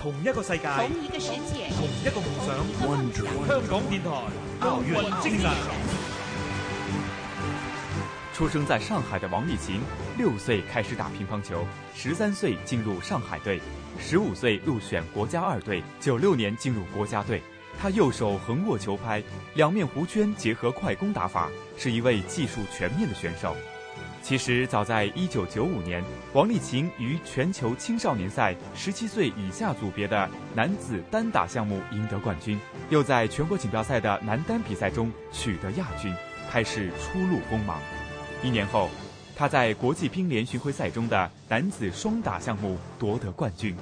同一个世界，同一个世界，同一个梦想。香港电台奥运精神。出生在上海的王励勤，六岁开始打乒乓球，十三岁进入上海队，十五岁入选国家二队，九六年进入国家队。他右手横握球拍，两面弧圈结合快攻打法，是一位技术全面的选手。其实，早在1995年，王励勤于全球青少年赛17岁以下组别的男子单打项目赢得冠军，又在全国锦标赛的男单比赛中取得亚军，开始初露锋芒。一年后，他在国际乒联巡回赛中的男子双打项目夺得冠军。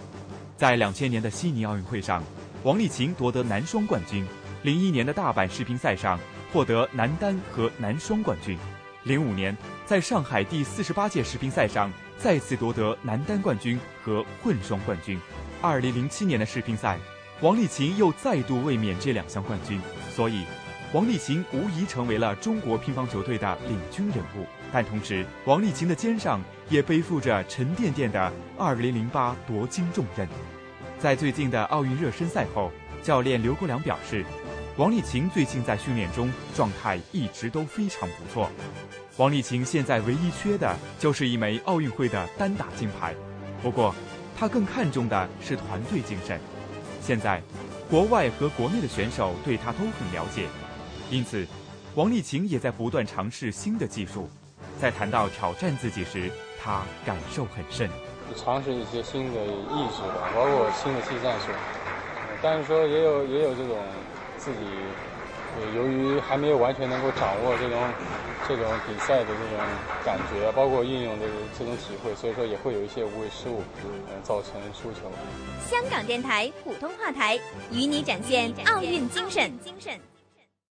在2000年的悉尼奥运会上，王励勤夺得男双冠军；01年的大阪世乒赛上获得男单和男双冠军。零五年，在上海第四十八届世乒赛上再次夺得男单冠军和混双冠军。二零零七年的世乒赛，王励勤又再度卫冕这两项冠军，所以，王励勤无疑成为了中国乒乓球队的领军人物。但同时，王励勤的肩上也背负着沉甸甸的二零零八夺金重任。在最近的奥运热身赛后，教练刘国梁表示。王励勤最近在训练中状态一直都非常不错。王励勤现在唯一缺的就是一枚奥运会的单打金牌，不过他更看重的是团队精神。现在，国外和国内的选手对他都很了解，因此，王励勤也在不断尝试新的技术。在谈到挑战自己时，他感受很深。尝试一些新的意识吧，包括新的技战术，但是说也有也有这种。自己由于还没有完全能够掌握这种这种比赛的这种感觉，包括运用的这种体会，所以说也会有一些无谓失误，嗯，造成输球。香港电台普通话台与你展现奥运精神。精神。